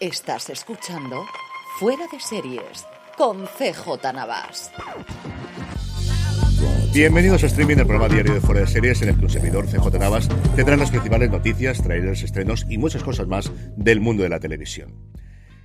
Estás escuchando Fuera de Series con CJ Navas. Bienvenidos a Streaming, el programa diario de Fuera de Series en el que un servidor CJ Navas tendrá las principales noticias, trailers, estrenos y muchas cosas más del mundo de la televisión.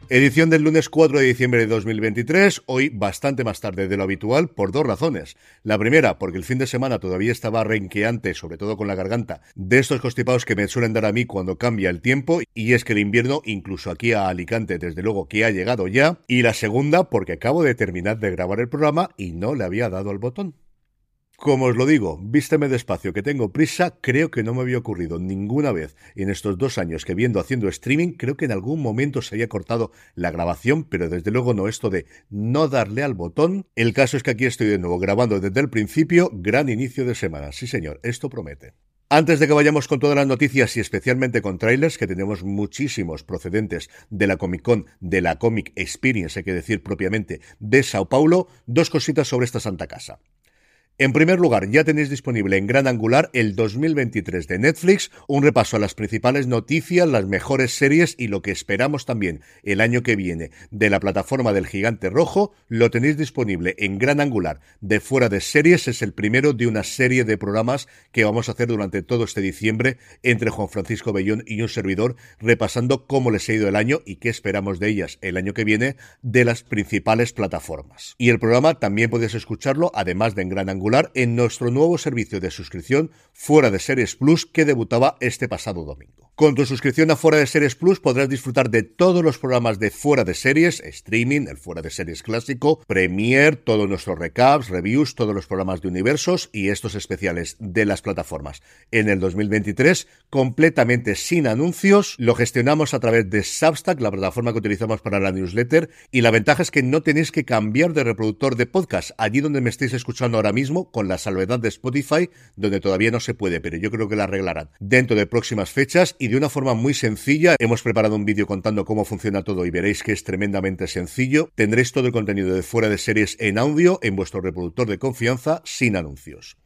Edición del lunes 4 de diciembre de 2023, hoy bastante más tarde de lo habitual por dos razones. La primera, porque el fin de semana todavía estaba renqueante, sobre todo con la garganta, de estos constipados que me suelen dar a mí cuando cambia el tiempo, y es que el invierno, incluso aquí a Alicante, desde luego que ha llegado ya. Y la segunda, porque acabo de terminar de grabar el programa y no le había dado el botón. Como os lo digo, vísteme despacio, que tengo prisa, creo que no me había ocurrido ninguna vez en estos dos años que viendo haciendo streaming, creo que en algún momento se haya cortado la grabación, pero desde luego no esto de no darle al botón. El caso es que aquí estoy de nuevo grabando desde el principio, gran inicio de semana, sí señor, esto promete. Antes de que vayamos con todas las noticias y especialmente con trailers, que tenemos muchísimos procedentes de la Comic Con, de la Comic Experience, hay que decir propiamente, de Sao Paulo, dos cositas sobre esta santa casa. En primer lugar, ya tenéis disponible en Gran Angular el 2023 de Netflix, un repaso a las principales noticias, las mejores series y lo que esperamos también el año que viene de la plataforma del Gigante Rojo, lo tenéis disponible en Gran Angular de fuera de series, es el primero de una serie de programas que vamos a hacer durante todo este diciembre entre Juan Francisco Bellón y un servidor, repasando cómo les ha ido el año y qué esperamos de ellas el año que viene de las principales plataformas. Y el programa también podéis escucharlo, además de en Gran Angular, en nuestro nuevo servicio de suscripción Fuera de Series Plus que debutaba este pasado domingo. Con tu suscripción a Fuera de Series Plus podrás disfrutar de todos los programas de Fuera de Series, streaming, el Fuera de Series clásico, Premiere, todos nuestros recaps, reviews, todos los programas de universos y estos especiales de las plataformas. En el 2023, completamente sin anuncios, lo gestionamos a través de Substack, la plataforma que utilizamos para la newsletter, y la ventaja es que no tenéis que cambiar de reproductor de podcast. Allí donde me estéis escuchando ahora mismo, con la salvedad de Spotify, donde todavía no se puede, pero yo creo que la arreglarán dentro de próximas fechas de una forma muy sencilla. Hemos preparado un vídeo contando cómo funciona todo y veréis que es tremendamente sencillo. Tendréis todo el contenido de fuera de series en audio en vuestro reproductor de confianza sin anuncios.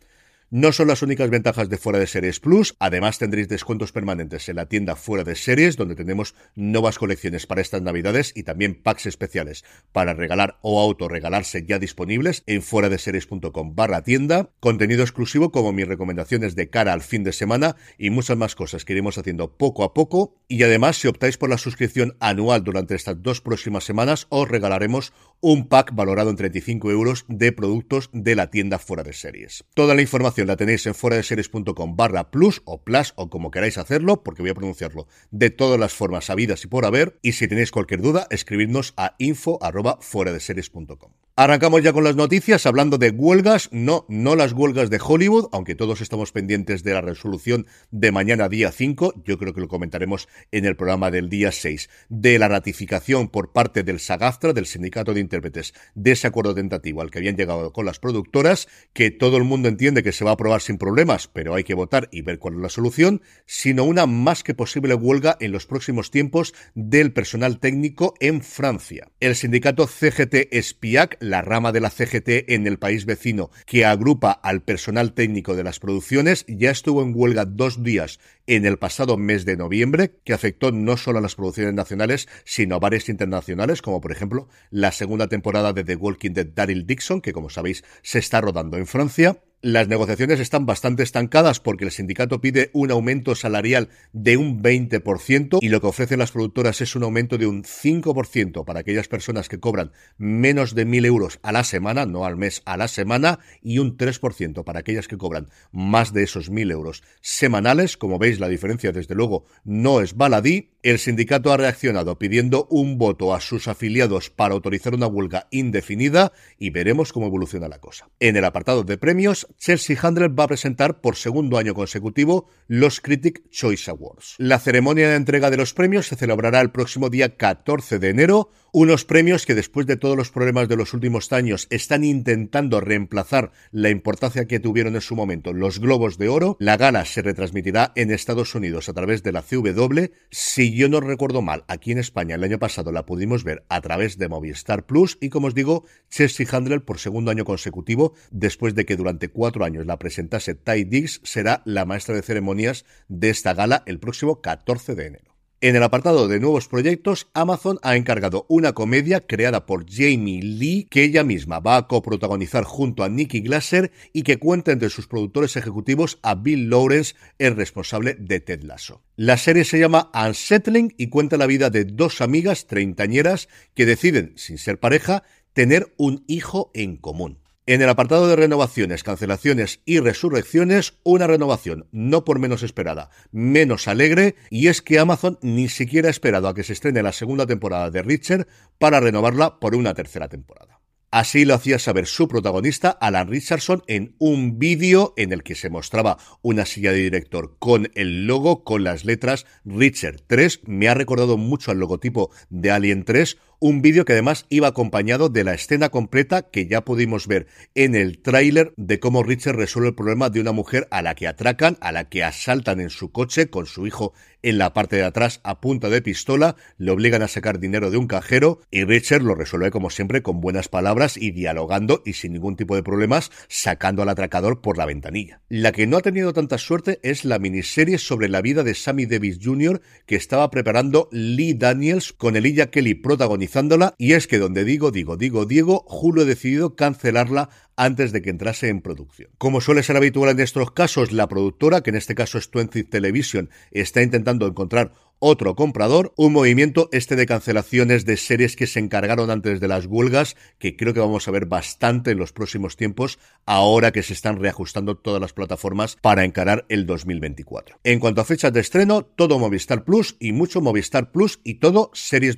No son las únicas ventajas de Fuera de Series Plus, además tendréis descuentos permanentes en la tienda Fuera de Series, donde tenemos nuevas colecciones para estas navidades y también packs especiales para regalar o autorregalarse ya disponibles en fuera de series.com barra tienda, contenido exclusivo como mis recomendaciones de cara al fin de semana y muchas más cosas que iremos haciendo poco a poco. Y además si optáis por la suscripción anual durante estas dos próximas semanas os regalaremos un pack valorado en 35 euros de productos de la tienda Fuera de Series. Toda la información la tenéis en fuera de series.com barra plus o plus o como queráis hacerlo, porque voy a pronunciarlo de todas las formas sabidas y por haber. Y si tenéis cualquier duda, escribidnos a info arroba fuera de series.com. Arrancamos ya con las noticias hablando de huelgas, no, no las huelgas de Hollywood, aunque todos estamos pendientes de la resolución de mañana día 5, yo creo que lo comentaremos en el programa del día 6, de la ratificación por parte del SAGAFTRA, del Sindicato de Intérpretes, de ese acuerdo tentativo al que habían llegado con las productoras, que todo el mundo entiende que se va a aprobar sin problemas, pero hay que votar y ver cuál es la solución, sino una más que posible huelga en los próximos tiempos del personal técnico en Francia. El sindicato CGT SPIAC la rama de la CGT en el país vecino que agrupa al personal técnico de las producciones, ya estuvo en huelga dos días en el pasado mes de noviembre, que afectó no solo a las producciones nacionales, sino a varias internacionales, como por ejemplo la segunda temporada de The Walking Dead Daryl Dixon, que como sabéis se está rodando en Francia. Las negociaciones están bastante estancadas porque el sindicato pide un aumento salarial de un 20% y lo que ofrecen las productoras es un aumento de un 5% para aquellas personas que cobran menos de 1.000 euros a la semana, no al mes, a la semana, y un 3% para aquellas que cobran más de esos 1.000 euros semanales. Como veis, la diferencia desde luego no es baladí. El sindicato ha reaccionado pidiendo un voto a sus afiliados para autorizar una huelga indefinida y veremos cómo evoluciona la cosa. En el apartado de premios, Chelsea Handler va a presentar por segundo año consecutivo los Critic Choice Awards. La ceremonia de entrega de los premios se celebrará el próximo día 14 de enero, unos premios que después de todos los problemas de los últimos años están intentando reemplazar la importancia que tuvieron en su momento los Globos de Oro. La gala se retransmitirá en Estados Unidos a través de la CW. Si yo no recuerdo mal, aquí en España el año pasado la pudimos ver a través de Movistar Plus y como os digo, Chelsea Handler por segundo año consecutivo, después de que durante cuatro años la presentase Ty Diggs, será la maestra de ceremonias de esta gala el próximo 14 de enero. En el apartado de nuevos proyectos, Amazon ha encargado una comedia creada por Jamie Lee que ella misma va a coprotagonizar junto a Nicky Glasser y que cuenta entre sus productores ejecutivos a Bill Lawrence, el responsable de Ted Lasso. La serie se llama Unsettling y cuenta la vida de dos amigas treintañeras que deciden, sin ser pareja, tener un hijo en común. En el apartado de renovaciones, cancelaciones y resurrecciones, una renovación no por menos esperada, menos alegre, y es que Amazon ni siquiera ha esperado a que se estrene la segunda temporada de Richard para renovarla por una tercera temporada. Así lo hacía saber su protagonista, Alan Richardson, en un vídeo en el que se mostraba una silla de director con el logo, con las letras Richard 3. Me ha recordado mucho al logotipo de Alien 3 un vídeo que además iba acompañado de la escena completa que ya pudimos ver en el tráiler de cómo Richard resuelve el problema de una mujer a la que atracan, a la que asaltan en su coche con su hijo en la parte de atrás a punta de pistola, le obligan a sacar dinero de un cajero y Richard lo resuelve como siempre con buenas palabras y dialogando y sin ningún tipo de problemas sacando al atracador por la ventanilla. La que no ha tenido tanta suerte es la miniserie sobre la vida de Sammy Davis Jr. que estaba preparando Lee Daniels con Elijah Kelly protagonizando y es que donde digo, digo, digo, Diego, Julio ha decidido cancelarla antes de que entrase en producción. Como suele ser habitual en estos casos, la productora, que en este caso es 20 Television, está intentando encontrar otro comprador, un movimiento este de cancelaciones de series que se encargaron antes de las huelgas, que creo que vamos a ver bastante en los próximos tiempos, ahora que se están reajustando todas las plataformas para encarar el 2024. En cuanto a fechas de estreno, todo Movistar Plus y mucho Movistar Plus y todo series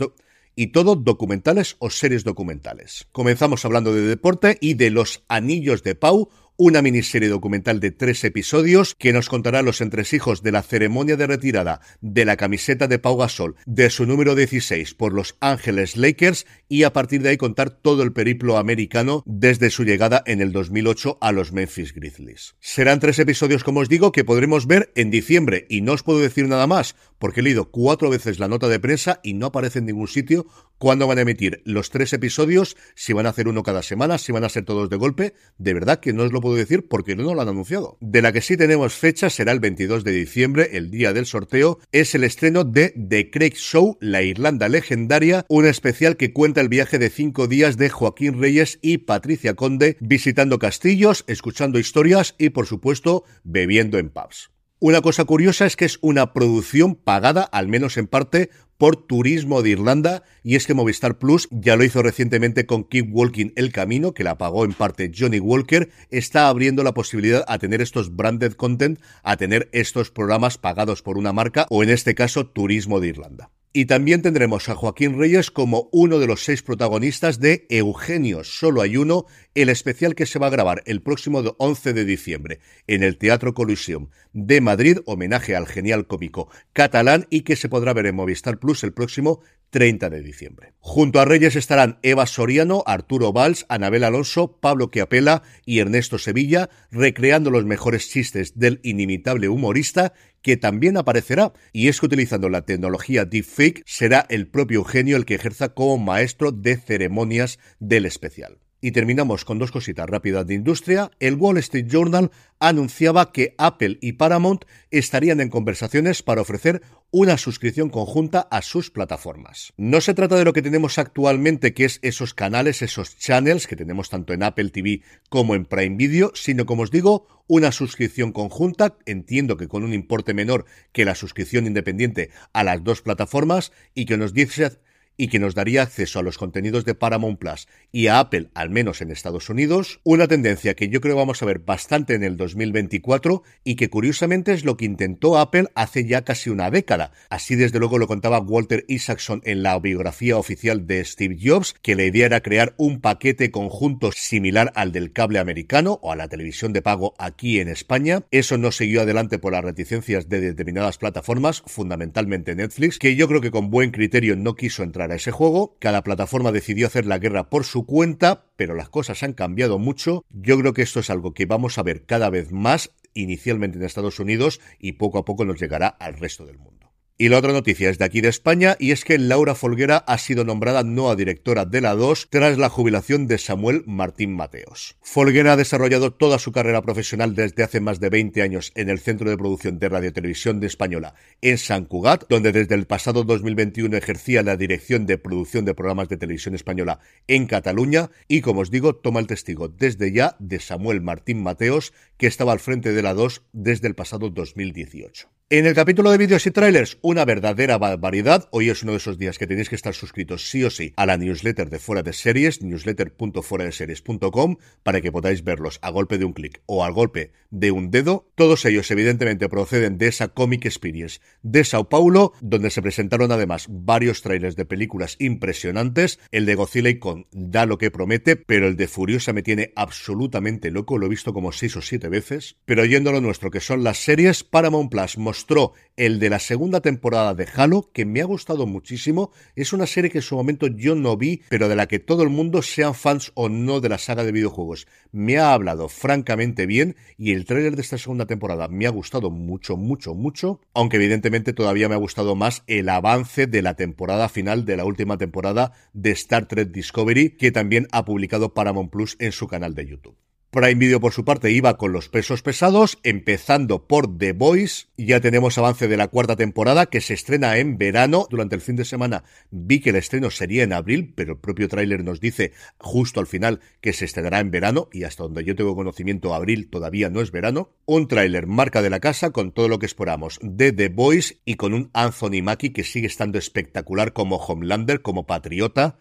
y todo documentales o series documentales. Comenzamos hablando de deporte y de los anillos de Pau, una miniserie documental de tres episodios que nos contará los entresijos de la ceremonia de retirada de la camiseta de Pau Gasol de su número 16 por Los Ángeles Lakers y a partir de ahí contar todo el periplo americano desde su llegada en el 2008 a los Memphis Grizzlies. Serán tres episodios, como os digo, que podremos ver en diciembre y no os puedo decir nada más porque he leído cuatro veces la nota de prensa y no aparece en ningún sitio cuándo van a emitir los tres episodios, si van a hacer uno cada semana, si van a ser todos de golpe. De verdad que no os lo puedo decir porque no lo han anunciado. De la que sí tenemos fecha será el 22 de diciembre, el día del sorteo. Es el estreno de The Craig Show, la Irlanda legendaria, un especial que cuenta el viaje de cinco días de Joaquín Reyes y Patricia Conde visitando castillos, escuchando historias y, por supuesto, bebiendo en pubs. Una cosa curiosa es que es una producción pagada, al menos en parte, por Turismo de Irlanda, y es que Movistar Plus ya lo hizo recientemente con Keep Walking el Camino, que la pagó en parte Johnny Walker, está abriendo la posibilidad a tener estos branded content, a tener estos programas pagados por una marca, o en este caso Turismo de Irlanda. Y también tendremos a Joaquín Reyes como uno de los seis protagonistas de Eugenio, solo hay uno, el especial que se va a grabar el próximo 11 de diciembre en el Teatro Coliseum de Madrid, homenaje al genial cómico catalán y que se podrá ver en Movistar Plus el próximo 30 de diciembre. Junto a Reyes estarán Eva Soriano, Arturo Valls, Anabel Alonso, Pablo Quiapela y Ernesto Sevilla, recreando los mejores chistes del inimitable humorista que también aparecerá, y es que utilizando la tecnología Deepfake será el propio Eugenio el que ejerza como maestro de ceremonias del especial. Y terminamos con dos cositas rápidas de industria. El Wall Street Journal anunciaba que Apple y Paramount estarían en conversaciones para ofrecer una suscripción conjunta a sus plataformas. No se trata de lo que tenemos actualmente, que es esos canales, esos channels que tenemos tanto en Apple TV como en Prime Video, sino como os digo, una suscripción conjunta, entiendo que con un importe menor que la suscripción independiente a las dos plataformas y que nos dice y que nos daría acceso a los contenidos de Paramount Plus y a Apple, al menos en Estados Unidos, una tendencia que yo creo vamos a ver bastante en el 2024 y que curiosamente es lo que intentó Apple hace ya casi una década. Así desde luego lo contaba Walter Isaacson en la biografía oficial de Steve Jobs, que la idea era crear un paquete conjunto similar al del cable americano o a la televisión de pago aquí en España. Eso no siguió adelante por las reticencias de determinadas plataformas, fundamentalmente Netflix, que yo creo que con buen criterio no quiso entrar a ese juego. Cada plataforma decidió hacer la guerra por su cuenta, pero las cosas han cambiado mucho. Yo creo que esto es algo que vamos a ver cada vez más inicialmente en Estados Unidos y poco a poco nos llegará al resto del mundo. Y la otra noticia es de aquí de España y es que Laura Folguera ha sido nombrada nueva directora de la 2 tras la jubilación de Samuel Martín Mateos. Folguera ha desarrollado toda su carrera profesional desde hace más de 20 años en el Centro de Producción de Radio Televisión de Española en San Cugat, donde desde el pasado 2021 ejercía la dirección de producción de programas de televisión española en Cataluña y como os digo toma el testigo desde ya de Samuel Martín Mateos que estaba al frente de la 2 desde el pasado 2018. En el capítulo de vídeos y trailers, una verdadera barbaridad. Hoy es uno de esos días que tenéis que estar suscritos sí o sí a la newsletter de Fuera de Series, newsletter.fueradeseries.com, para que podáis verlos a golpe de un clic o al golpe de un dedo. Todos ellos, evidentemente, proceden de esa Comic Experience de Sao Paulo, donde se presentaron además varios trailers de películas impresionantes. El de Godzilla y con da lo que promete, pero el de Furiosa me tiene absolutamente loco. Lo he visto como seis o siete veces. Pero yendo a lo nuestro, que son las series, Paramount Plus mostró el de la segunda temporada de Halo, que me ha gustado muchísimo. Es una serie que en su momento yo no vi, pero de la que todo el mundo, sean fans o no de la saga de videojuegos, me ha hablado francamente bien y el tráiler de esta segunda temporada me ha gustado mucho, mucho, mucho, aunque evidentemente todavía me ha gustado más el avance de la temporada final de la última temporada de Star Trek Discovery, que también ha publicado Paramount Plus en su canal de YouTube. Prime Video, por su parte, iba con los pesos pesados, empezando por The Voice. Ya tenemos avance de la cuarta temporada que se estrena en verano. Durante el fin de semana vi que el estreno sería en abril, pero el propio tráiler nos dice justo al final que se estrenará en verano y hasta donde yo tengo conocimiento, abril todavía no es verano. Un tráiler marca de la casa con todo lo que esperamos de The Voice y con un Anthony Mackie que sigue estando espectacular como Homelander, como patriota.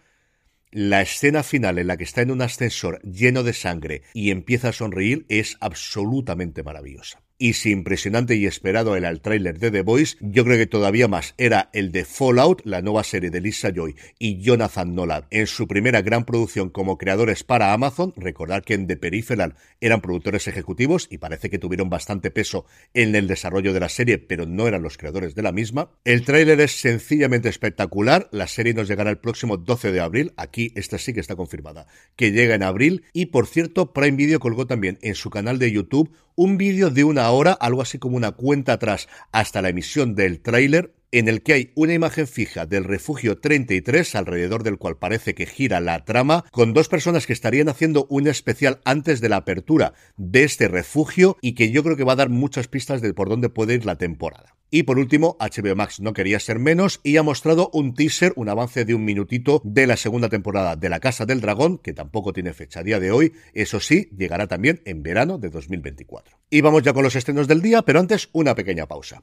La escena final en la que está en un ascensor lleno de sangre y empieza a sonreír es absolutamente maravillosa y si impresionante y esperado era el tráiler de The Voice, yo creo que todavía más era el de Fallout, la nueva serie de Lisa Joy y Jonathan Nolan en su primera gran producción como creadores para Amazon. Recordar que en The Peripheral eran productores ejecutivos y parece que tuvieron bastante peso en el desarrollo de la serie, pero no eran los creadores de la misma. El tráiler es sencillamente espectacular. La serie nos llegará el próximo 12 de abril. Aquí esta sí que está confirmada, que llega en abril. Y por cierto, Prime Video colgó también en su canal de YouTube un vídeo de una hora, algo así como una cuenta atrás hasta la emisión del tráiler, en el que hay una imagen fija del refugio 33, alrededor del cual parece que gira la trama, con dos personas que estarían haciendo un especial antes de la apertura de este refugio y que yo creo que va a dar muchas pistas de por dónde puede ir la temporada. Y por último, HBO Max no quería ser menos y ha mostrado un teaser, un avance de un minutito de la segunda temporada de La Casa del Dragón, que tampoco tiene fecha a día de hoy. Eso sí, llegará también en verano de 2024. Y vamos ya con los estrenos del día, pero antes una pequeña pausa.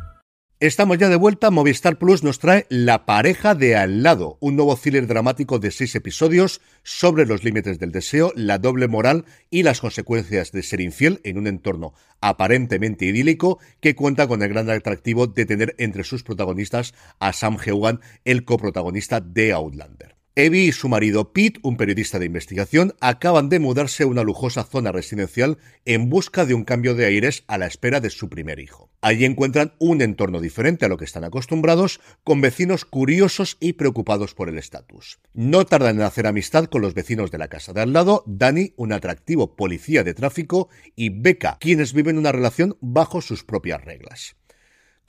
Estamos ya de vuelta. Movistar Plus nos trae La pareja de al lado, un nuevo thriller dramático de seis episodios sobre los límites del deseo, la doble moral y las consecuencias de ser infiel en un entorno aparentemente idílico que cuenta con el gran atractivo de tener entre sus protagonistas a Sam Heughan, el coprotagonista de Outlander. Evie y su marido Pete, un periodista de investigación, acaban de mudarse a una lujosa zona residencial en busca de un cambio de aires a la espera de su primer hijo. Allí encuentran un entorno diferente a lo que están acostumbrados, con vecinos curiosos y preocupados por el estatus. No tardan en hacer amistad con los vecinos de la casa de al lado, Danny, un atractivo policía de tráfico, y Becca, quienes viven una relación bajo sus propias reglas.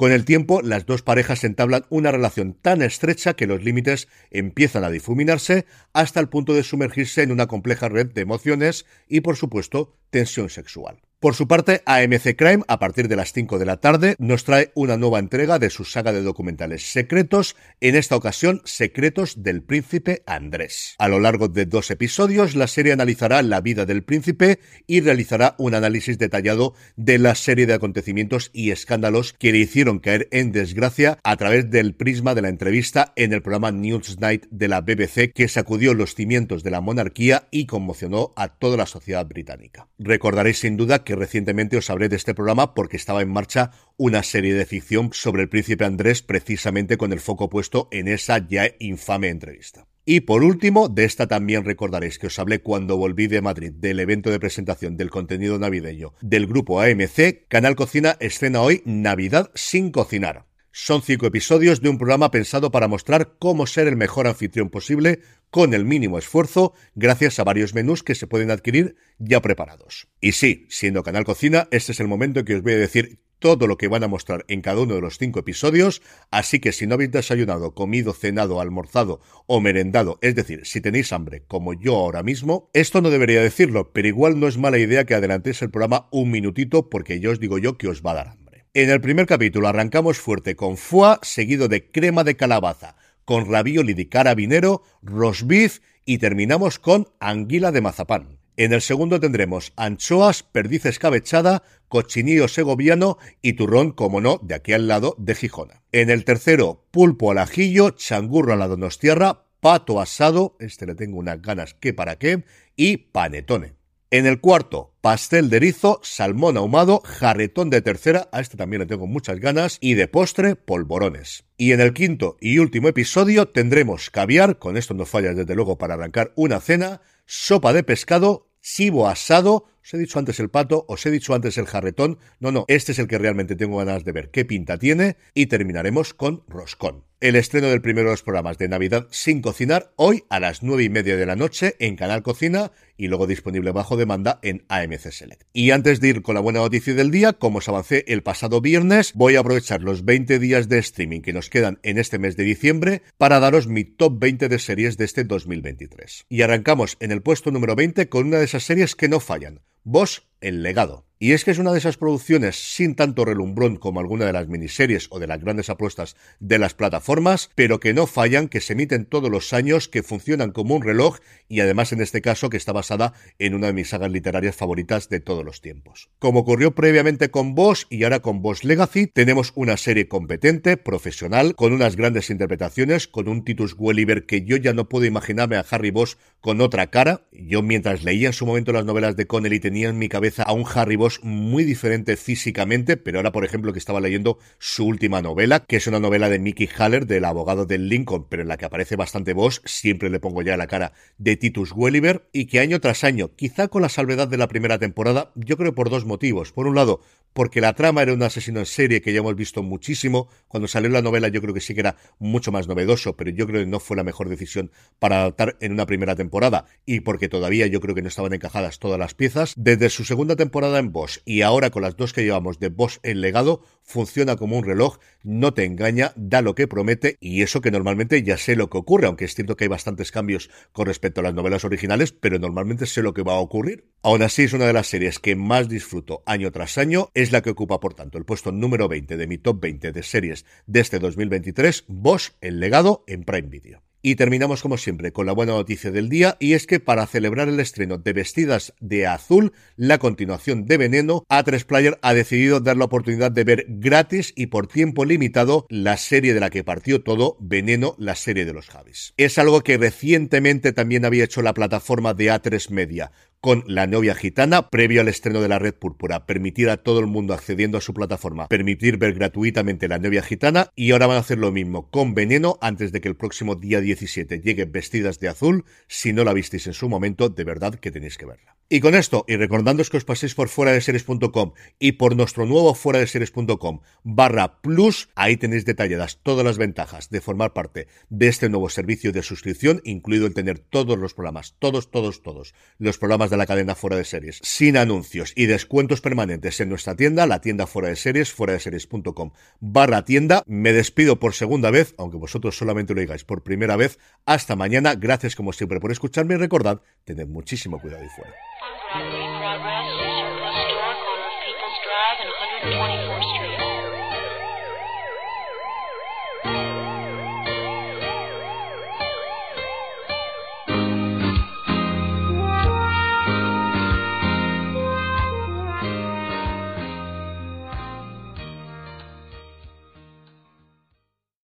Con el tiempo, las dos parejas entablan una relación tan estrecha que los límites empiezan a difuminarse hasta el punto de sumergirse en una compleja red de emociones y, por supuesto, tensión sexual. Por su parte, AMC Crime, a partir de las 5 de la tarde, nos trae una nueva entrega de su saga de documentales secretos, en esta ocasión Secretos del Príncipe Andrés. A lo largo de dos episodios, la serie analizará la vida del príncipe y realizará un análisis detallado de la serie de acontecimientos y escándalos que le hicieron caer en desgracia a través del prisma de la entrevista en el programa Newsnight de la BBC que sacudió los cimientos de la monarquía y conmocionó a toda la sociedad británica. Recordaréis sin duda que recientemente os hablé de este programa porque estaba en marcha una serie de ficción sobre el príncipe Andrés precisamente con el foco puesto en esa ya infame entrevista. Y por último, de esta también recordaréis que os hablé cuando volví de Madrid del evento de presentación del contenido navideño del grupo AMC, Canal Cocina escena hoy Navidad sin cocinar. Son cinco episodios de un programa pensado para mostrar cómo ser el mejor anfitrión posible con el mínimo esfuerzo gracias a varios menús que se pueden adquirir ya preparados. Y sí, siendo Canal Cocina, este es el momento en que os voy a decir todo lo que van a mostrar en cada uno de los cinco episodios, así que si no habéis desayunado, comido, cenado, almorzado o merendado, es decir, si tenéis hambre como yo ahora mismo, esto no debería decirlo, pero igual no es mala idea que adelantéis el programa un minutito porque yo os digo yo que os va a dar hambre. En el primer capítulo arrancamos fuerte con foie, seguido de crema de calabaza, con ravioli de carabinero, roast beef y terminamos con anguila de mazapán. En el segundo tendremos anchoas, perdiz escabechada, cochinillo segoviano y turrón, como no, de aquí al lado de Gijona. En el tercero, pulpo al ajillo, changurro a la donostiarra, pato asado, este le tengo unas ganas que para qué, y panetone. En el cuarto, pastel de erizo, salmón ahumado, jarretón de tercera, a este también le tengo muchas ganas, y de postre, polvorones. Y en el quinto y último episodio tendremos caviar, con esto no fallas desde luego para arrancar una cena, sopa de pescado, chivo asado, os he dicho antes el pato, os he dicho antes el jarretón, no, no, este es el que realmente tengo ganas de ver qué pinta tiene, y terminaremos con roscón el estreno del primero de los programas de Navidad sin cocinar hoy a las nueve y media de la noche en Canal Cocina y luego disponible bajo demanda en AMC Select. Y antes de ir con la buena noticia del día, como os avancé el pasado viernes, voy a aprovechar los 20 días de streaming que nos quedan en este mes de diciembre para daros mi top 20 de series de este 2023. Y arrancamos en el puesto número 20 con una de esas series que no fallan, Bosch? El legado. Y es que es una de esas producciones sin tanto relumbrón como alguna de las miniseries o de las grandes apuestas de las plataformas, pero que no fallan, que se emiten todos los años, que funcionan como un reloj y además en este caso que está basada en una de mis sagas literarias favoritas de todos los tiempos. Como ocurrió previamente con Boss y ahora con Boss Legacy, tenemos una serie competente, profesional, con unas grandes interpretaciones, con un Titus Welliver que yo ya no puedo imaginarme a Harry Boss con otra cara. Yo mientras leía en su momento las novelas de Connelly tenía en mi cabeza a un Harry Boss muy diferente físicamente, pero ahora, por ejemplo, que estaba leyendo su última novela, que es una novela de Mickey Haller, del abogado del Lincoln, pero en la que aparece bastante voz, siempre le pongo ya la cara de Titus Welliver, y que año tras año, quizá con la salvedad de la primera temporada, yo creo por dos motivos. Por un lado, porque la trama era un asesino en serie que ya hemos visto muchísimo. Cuando salió la novela yo creo que sí que era mucho más novedoso, pero yo creo que no fue la mejor decisión para adaptar en una primera temporada y porque todavía yo creo que no estaban encajadas todas las piezas. Desde su segunda temporada en Boss y ahora con las dos que llevamos de Boss en legado, funciona como un reloj, no te engaña, da lo que promete y eso que normalmente ya sé lo que ocurre, aunque es cierto que hay bastantes cambios con respecto a las novelas originales, pero normalmente sé lo que va a ocurrir. Aún así es una de las series que más disfruto año tras año es la que ocupa, por tanto, el puesto número 20 de mi top 20 de series de este 2023, Bosch, el legado en Prime Video. Y terminamos como siempre con la buena noticia del día y es que para celebrar el estreno de Vestidas de Azul, la continuación de Veneno, A3 Player ha decidido dar la oportunidad de ver gratis y por tiempo limitado la serie de la que partió todo, Veneno, la serie de los Javis. Es algo que recientemente también había hecho la plataforma de A3 Media con La novia gitana, previo al estreno de la Red Púrpura, permitir a todo el mundo accediendo a su plataforma, permitir ver gratuitamente La novia gitana, y ahora van a hacer lo mismo con Veneno antes de que el próximo día 17 llegue vestidas de azul. Si no la visteis en su momento, de verdad que tenéis que verla. Y con esto, y recordándoos que os paséis por fuera de series.com y por nuestro nuevo fuera de series.com barra plus, ahí tenéis detalladas todas las ventajas de formar parte de este nuevo servicio de suscripción, incluido el tener todos los programas, todos, todos, todos, los programas de la cadena fuera de series, sin anuncios y descuentos permanentes en nuestra tienda, la tienda fuera de series, fuera de series.com barra tienda. Me despido por segunda vez, aunque vosotros solamente lo digáis por primera vez. Hasta mañana. Gracias como siempre por escucharme y recordad, tened muchísimo cuidado y fuera.